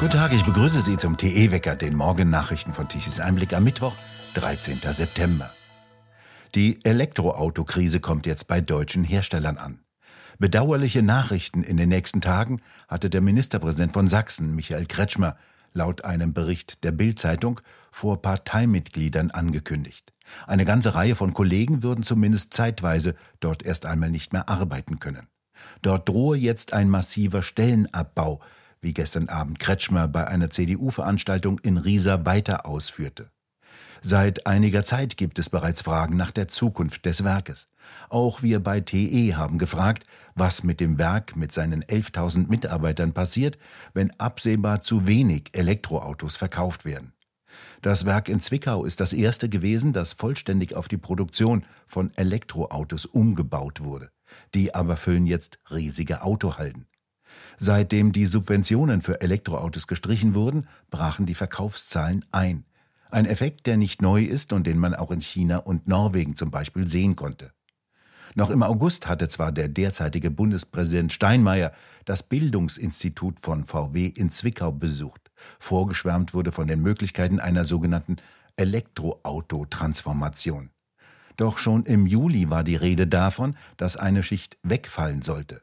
Guten Tag, ich begrüße Sie zum TE-Wecker, den Morgennachrichten von Tichys Einblick am Mittwoch, 13. September. Die Elektroautokrise kommt jetzt bei deutschen Herstellern an. Bedauerliche Nachrichten in den nächsten Tagen hatte der Ministerpräsident von Sachsen, Michael Kretschmer, laut einem Bericht der Bild-Zeitung vor Parteimitgliedern angekündigt. Eine ganze Reihe von Kollegen würden zumindest zeitweise dort erst einmal nicht mehr arbeiten können. Dort drohe jetzt ein massiver Stellenabbau, wie gestern Abend Kretschmer bei einer CDU-Veranstaltung in Riesa weiter ausführte. Seit einiger Zeit gibt es bereits Fragen nach der Zukunft des Werkes. Auch wir bei TE haben gefragt, was mit dem Werk mit seinen 11.000 Mitarbeitern passiert, wenn absehbar zu wenig Elektroautos verkauft werden. Das Werk in Zwickau ist das erste gewesen, das vollständig auf die Produktion von Elektroautos umgebaut wurde. Die aber füllen jetzt riesige Autohalden. Seitdem die Subventionen für Elektroautos gestrichen wurden, brachen die Verkaufszahlen ein. Ein Effekt, der nicht neu ist und den man auch in China und Norwegen zum Beispiel sehen konnte. Noch im August hatte zwar der derzeitige Bundespräsident Steinmeier das Bildungsinstitut von VW in Zwickau besucht. Vorgeschwärmt wurde von den Möglichkeiten einer sogenannten Elektroautotransformation. Doch schon im Juli war die Rede davon, dass eine Schicht wegfallen sollte.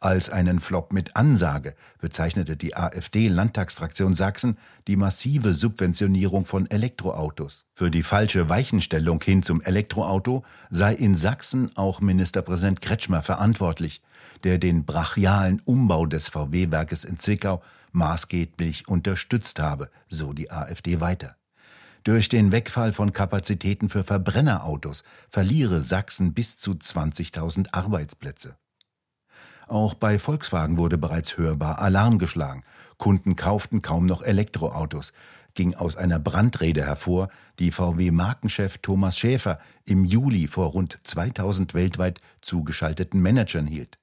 Als einen Flop mit Ansage bezeichnete die AfD-Landtagsfraktion Sachsen die massive Subventionierung von Elektroautos. Für die falsche Weichenstellung hin zum Elektroauto sei in Sachsen auch Ministerpräsident Kretschmer verantwortlich, der den brachialen Umbau des VW-Werkes in Zwickau maßgeblich unterstützt habe, so die AfD weiter. Durch den Wegfall von Kapazitäten für Verbrennerautos verliere Sachsen bis zu 20.000 Arbeitsplätze. Auch bei Volkswagen wurde bereits hörbar Alarm geschlagen. Kunden kauften kaum noch Elektroautos, ging aus einer Brandrede hervor, die VW-Markenchef Thomas Schäfer im Juli vor rund 2000 weltweit zugeschalteten Managern hielt.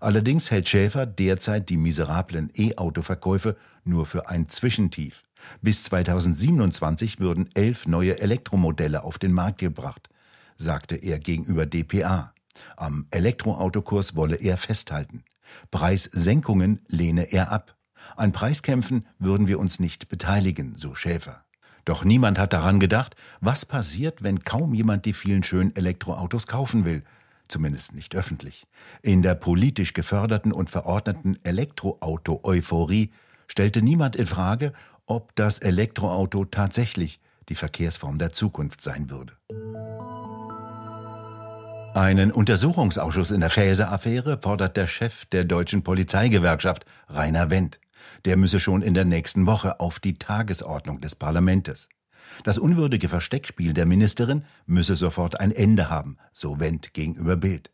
Allerdings hält Schäfer derzeit die miserablen E-Auto-Verkäufe nur für ein Zwischentief. Bis 2027 würden elf neue Elektromodelle auf den Markt gebracht, sagte er gegenüber dpa. Am Elektroautokurs wolle er festhalten. Preissenkungen lehne er ab. An Preiskämpfen würden wir uns nicht beteiligen, so Schäfer. Doch niemand hat daran gedacht, was passiert, wenn kaum jemand die vielen schönen Elektroautos kaufen will. Zumindest nicht öffentlich. In der politisch geförderten und verordneten Elektroauto-Euphorie stellte niemand in Frage, ob das Elektroauto tatsächlich die Verkehrsform der Zukunft sein würde. Einen Untersuchungsausschuss in der Fäser-Affäre fordert der Chef der deutschen Polizeigewerkschaft, Rainer Wendt. Der müsse schon in der nächsten Woche auf die Tagesordnung des Parlamentes. Das unwürdige Versteckspiel der Ministerin müsse sofort ein Ende haben, so Wendt gegenüber Bild.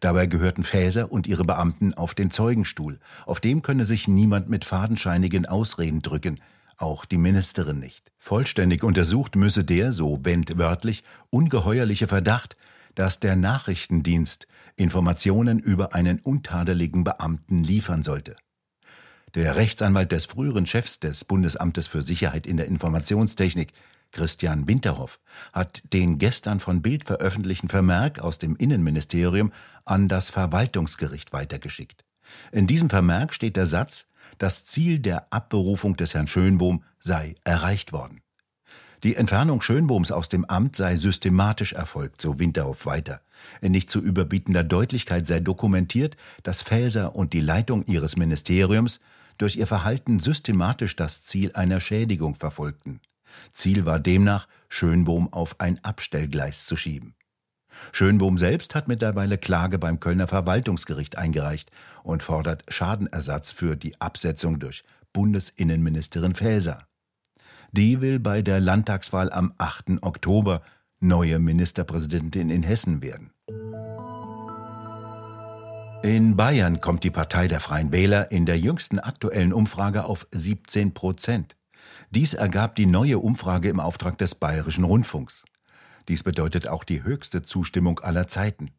Dabei gehörten Fäser und ihre Beamten auf den Zeugenstuhl. Auf dem könne sich niemand mit fadenscheinigen Ausreden drücken, auch die Ministerin nicht. Vollständig untersucht müsse der, so Wendt wörtlich, ungeheuerliche Verdacht, dass der Nachrichtendienst Informationen über einen untadeligen Beamten liefern sollte. Der Rechtsanwalt des früheren Chefs des Bundesamtes für Sicherheit in der Informationstechnik, Christian Winterhoff, hat den gestern von Bild veröffentlichten Vermerk aus dem Innenministerium an das Verwaltungsgericht weitergeschickt. In diesem Vermerk steht der Satz, das Ziel der Abberufung des Herrn Schönbohm sei erreicht worden. Die Entfernung Schönbohms aus dem Amt sei systematisch erfolgt, so Winterhoff weiter. In nicht zu überbietender Deutlichkeit sei dokumentiert, dass Faeser und die Leitung ihres Ministeriums durch ihr Verhalten systematisch das Ziel einer Schädigung verfolgten. Ziel war demnach, Schönbohm auf ein Abstellgleis zu schieben. Schönbohm selbst hat mittlerweile Klage beim Kölner Verwaltungsgericht eingereicht und fordert Schadenersatz für die Absetzung durch Bundesinnenministerin Faeser. Die will bei der Landtagswahl am 8. Oktober neue Ministerpräsidentin in Hessen werden. In Bayern kommt die Partei der Freien Wähler in der jüngsten aktuellen Umfrage auf 17 Prozent. Dies ergab die neue Umfrage im Auftrag des Bayerischen Rundfunks. Dies bedeutet auch die höchste Zustimmung aller Zeiten.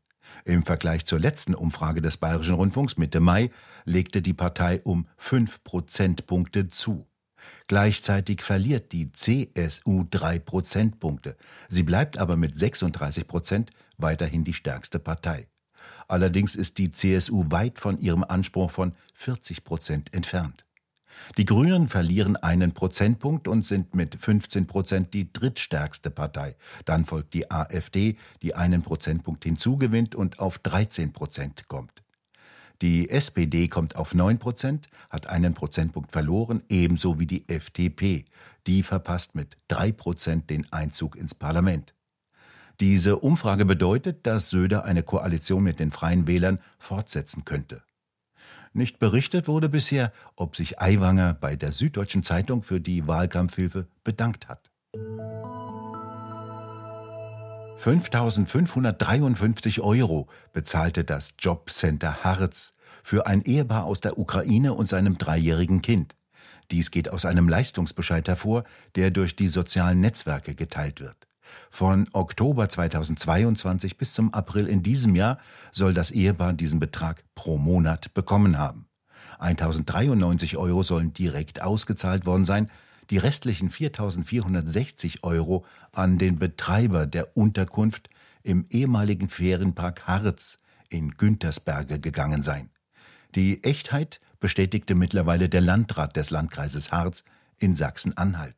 Im Vergleich zur letzten Umfrage des Bayerischen Rundfunks Mitte Mai legte die Partei um fünf Prozentpunkte zu. Gleichzeitig verliert die CSU drei Prozentpunkte. Sie bleibt aber mit 36 Prozent weiterhin die stärkste Partei. Allerdings ist die CSU weit von ihrem Anspruch von 40 Prozent entfernt. Die Grünen verlieren einen Prozentpunkt und sind mit 15 Prozent die drittstärkste Partei. Dann folgt die AfD, die einen Prozentpunkt hinzugewinnt und auf 13 Prozent kommt. Die SPD kommt auf 9 Prozent, hat einen Prozentpunkt verloren, ebenso wie die FDP. Die verpasst mit 3 Prozent den Einzug ins Parlament. Diese Umfrage bedeutet, dass Söder eine Koalition mit den Freien Wählern fortsetzen könnte. Nicht berichtet wurde bisher, ob sich Aiwanger bei der Süddeutschen Zeitung für die Wahlkampfhilfe bedankt hat. 5.553 Euro bezahlte das Jobcenter Harz für ein Ehepaar aus der Ukraine und seinem dreijährigen Kind. Dies geht aus einem Leistungsbescheid hervor, der durch die sozialen Netzwerke geteilt wird. Von Oktober 2022 bis zum April in diesem Jahr soll das Ehepaar diesen Betrag pro Monat bekommen haben. 1093 Euro sollen direkt ausgezahlt worden sein, die restlichen 4460 Euro an den Betreiber der Unterkunft im ehemaligen Ferienpark Harz in Güntersberge gegangen sein. Die Echtheit bestätigte mittlerweile der Landrat des Landkreises Harz in Sachsen-Anhalt.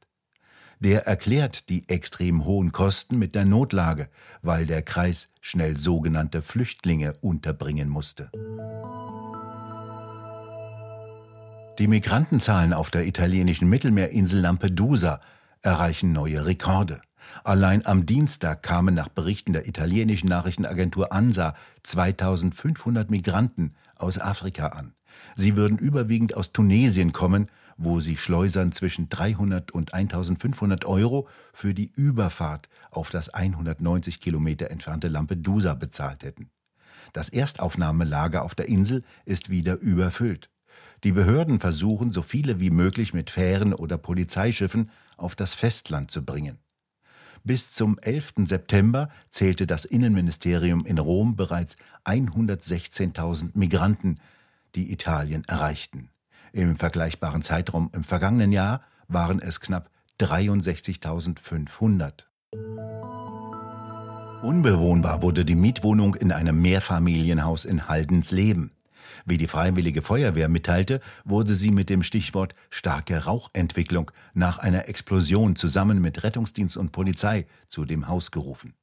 Der erklärt die extrem hohen Kosten mit der Notlage, weil der Kreis schnell sogenannte Flüchtlinge unterbringen musste. Die Migrantenzahlen auf der italienischen Mittelmeerinsel Lampedusa erreichen neue Rekorde. Allein am Dienstag kamen nach Berichten der italienischen Nachrichtenagentur ANSA 2500 Migranten aus Afrika an. Sie würden überwiegend aus Tunesien kommen wo sie Schleusern zwischen 300 und 1500 Euro für die Überfahrt auf das 190 Kilometer entfernte Lampedusa bezahlt hätten. Das Erstaufnahmelager auf der Insel ist wieder überfüllt. Die Behörden versuchen, so viele wie möglich mit Fähren oder Polizeischiffen auf das Festland zu bringen. Bis zum 11. September zählte das Innenministerium in Rom bereits 116.000 Migranten, die Italien erreichten. Im vergleichbaren Zeitraum im vergangenen Jahr waren es knapp 63.500. Unbewohnbar wurde die Mietwohnung in einem Mehrfamilienhaus in Haldensleben. Wie die Freiwillige Feuerwehr mitteilte, wurde sie mit dem Stichwort starke Rauchentwicklung nach einer Explosion zusammen mit Rettungsdienst und Polizei zu dem Haus gerufen.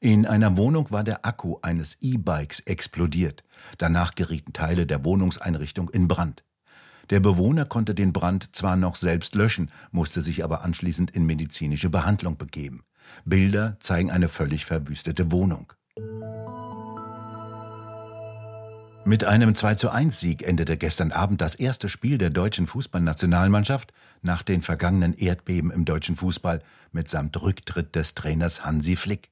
In einer Wohnung war der Akku eines E-Bikes explodiert. Danach gerieten Teile der Wohnungseinrichtung in Brand. Der Bewohner konnte den Brand zwar noch selbst löschen, musste sich aber anschließend in medizinische Behandlung begeben. Bilder zeigen eine völlig verwüstete Wohnung. Mit einem 2 zu 1 Sieg endete gestern Abend das erste Spiel der deutschen Fußballnationalmannschaft nach den vergangenen Erdbeben im deutschen Fußball mitsamt Rücktritt des Trainers Hansi Flick.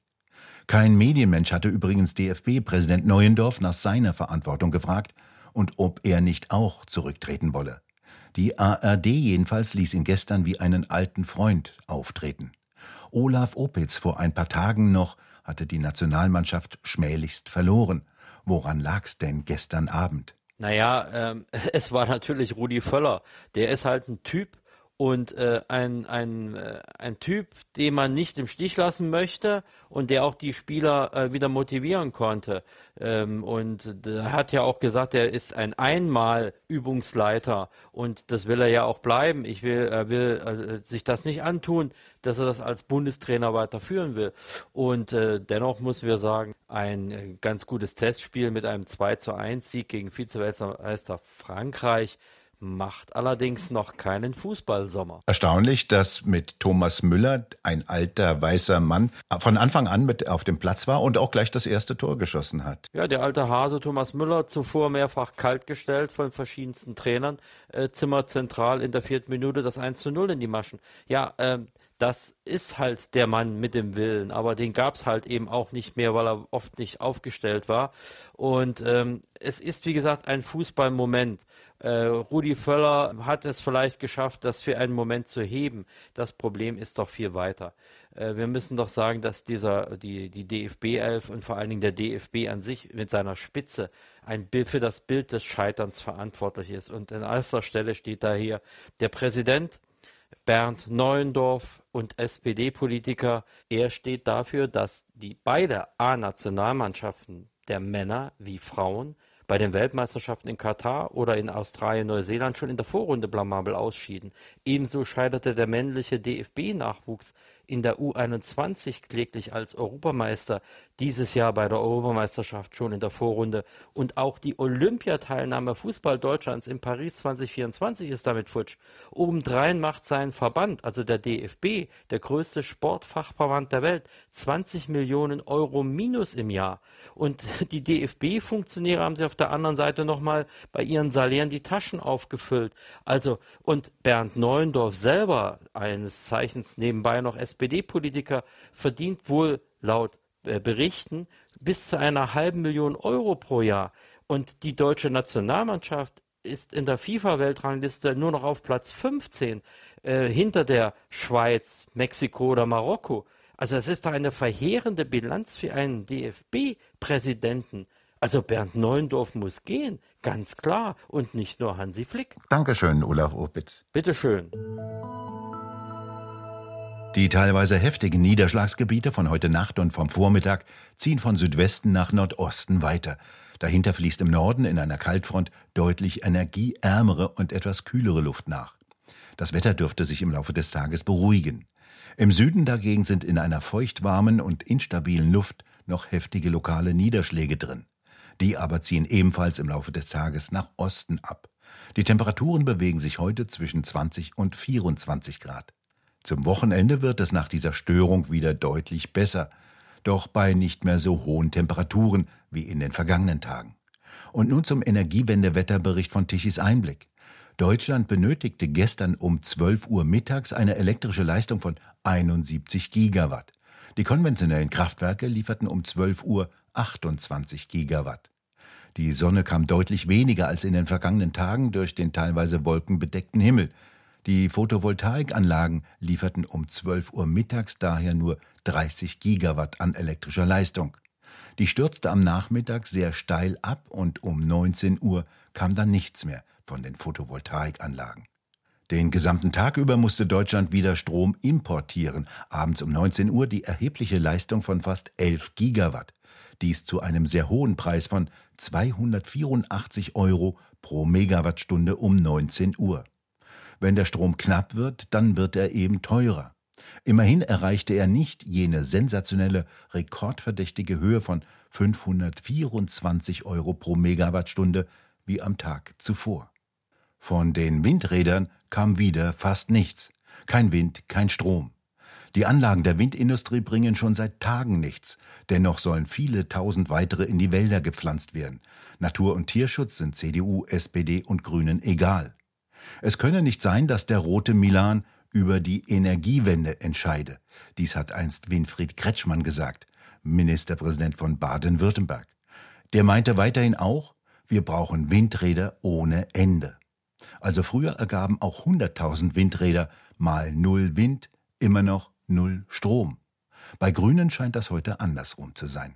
Kein Medienmensch hatte übrigens DFB-Präsident Neuendorf nach seiner Verantwortung gefragt und ob er nicht auch zurücktreten wolle. Die ARD jedenfalls ließ ihn gestern wie einen alten Freund auftreten. Olaf Opitz vor ein paar Tagen noch hatte die Nationalmannschaft schmählichst verloren. Woran lag's denn gestern Abend? Naja, ähm, es war natürlich Rudi Völler. Der ist halt ein Typ, und äh, ein, ein, äh, ein Typ, den man nicht im Stich lassen möchte und der auch die Spieler äh, wieder motivieren konnte. Ähm, und er hat ja auch gesagt, er ist ein einmal Übungsleiter und das will er ja auch bleiben. Ich will, er will äh, sich das nicht antun, dass er das als Bundestrainer weiterführen will. Und äh, dennoch muss wir sagen, ein äh, ganz gutes Testspiel mit einem 2 zu 1 Sieg gegen Vizemeister Frankreich macht allerdings noch keinen Fußballsommer. Erstaunlich, dass mit Thomas Müller ein alter weißer Mann von Anfang an mit auf dem Platz war und auch gleich das erste Tor geschossen hat. Ja, der alte Hase Thomas Müller, zuvor mehrfach kaltgestellt von verschiedensten Trainern, äh, Zimmer zentral in der vierten Minute das 1 zu 0 in die Maschen. Ja, ähm, das ist halt der Mann mit dem Willen, aber den gab es halt eben auch nicht mehr, weil er oft nicht aufgestellt war. Und ähm, es ist, wie gesagt, ein Fußballmoment. Äh, Rudi Völler hat es vielleicht geschafft, das für einen Moment zu heben. Das Problem ist doch viel weiter. Äh, wir müssen doch sagen, dass dieser, die, die DFB 11 und vor allen Dingen der DFB an sich mit seiner Spitze ein Bild für das Bild des Scheiterns verantwortlich ist. Und an erster Stelle steht da hier der Präsident, Bernd Neuendorf und SPD-Politiker. Er steht dafür, dass die beide A-Nationalmannschaften der Männer wie Frauen bei den Weltmeisterschaften in Katar oder in Australien, Neuseeland schon in der Vorrunde blamabel ausschieden. Ebenso scheiterte der männliche DFB-Nachwuchs in der U21 kläglich als Europameister, dieses Jahr bei der Europameisterschaft schon in der Vorrunde und auch die Olympiateilnahme Fußball Deutschlands in Paris 2024 ist damit futsch. Obendrein macht sein Verband, also der DFB, der größte Sportfachverband der Welt, 20 Millionen Euro minus im Jahr. Und die DFB-Funktionäre haben sie auf der anderen Seite nochmal bei ihren Salären die Taschen aufgefüllt. Also, und Bernd Neuendorf selber, eines Zeichens nebenbei noch SPD-Politiker, verdient wohl laut äh, Berichten bis zu einer halben Million Euro pro Jahr. Und die deutsche Nationalmannschaft ist in der FIFA-Weltrangliste nur noch auf Platz 15 äh, hinter der Schweiz, Mexiko oder Marokko. Also es ist da eine verheerende Bilanz für einen DFB-Präsidenten. Also Bernd Neuendorf muss gehen, ganz klar, und nicht nur Hansi Flick. Dankeschön, Olaf Opitz. Bitteschön. Die teilweise heftigen Niederschlagsgebiete von heute Nacht und vom Vormittag ziehen von Südwesten nach Nordosten weiter. Dahinter fließt im Norden in einer Kaltfront deutlich energieärmere und etwas kühlere Luft nach. Das Wetter dürfte sich im Laufe des Tages beruhigen. Im Süden dagegen sind in einer feuchtwarmen und instabilen Luft noch heftige lokale Niederschläge drin. Die aber ziehen ebenfalls im Laufe des Tages nach Osten ab. Die Temperaturen bewegen sich heute zwischen 20 und 24 Grad. Zum Wochenende wird es nach dieser Störung wieder deutlich besser, doch bei nicht mehr so hohen Temperaturen wie in den vergangenen Tagen. Und nun zum Energiewendewetterbericht von Tichys Einblick. Deutschland benötigte gestern um 12 Uhr mittags eine elektrische Leistung von 71 Gigawatt. Die konventionellen Kraftwerke lieferten um 12 Uhr 28 Gigawatt. Die Sonne kam deutlich weniger als in den vergangenen Tagen durch den teilweise wolkenbedeckten Himmel. Die Photovoltaikanlagen lieferten um 12 Uhr mittags daher nur 30 Gigawatt an elektrischer Leistung. Die stürzte am Nachmittag sehr steil ab und um 19 Uhr kam dann nichts mehr von den Photovoltaikanlagen. Den gesamten Tag über musste Deutschland wieder Strom importieren, abends um 19 Uhr die erhebliche Leistung von fast 11 Gigawatt. Dies zu einem sehr hohen Preis von 284 Euro pro Megawattstunde um 19 Uhr. Wenn der Strom knapp wird, dann wird er eben teurer. Immerhin erreichte er nicht jene sensationelle, rekordverdächtige Höhe von 524 Euro pro Megawattstunde wie am Tag zuvor. Von den Windrädern kam wieder fast nichts. Kein Wind, kein Strom. Die Anlagen der Windindustrie bringen schon seit Tagen nichts. Dennoch sollen viele tausend weitere in die Wälder gepflanzt werden. Natur- und Tierschutz sind CDU, SPD und Grünen egal. Es könne nicht sein, dass der rote Milan über die Energiewende entscheide. Dies hat einst Winfried Kretschmann gesagt, Ministerpräsident von Baden-Württemberg. Der meinte weiterhin auch, wir brauchen Windräder ohne Ende. Also früher ergaben auch 100.000 Windräder mal null Wind immer noch null Strom. Bei Grünen scheint das heute andersrum zu sein.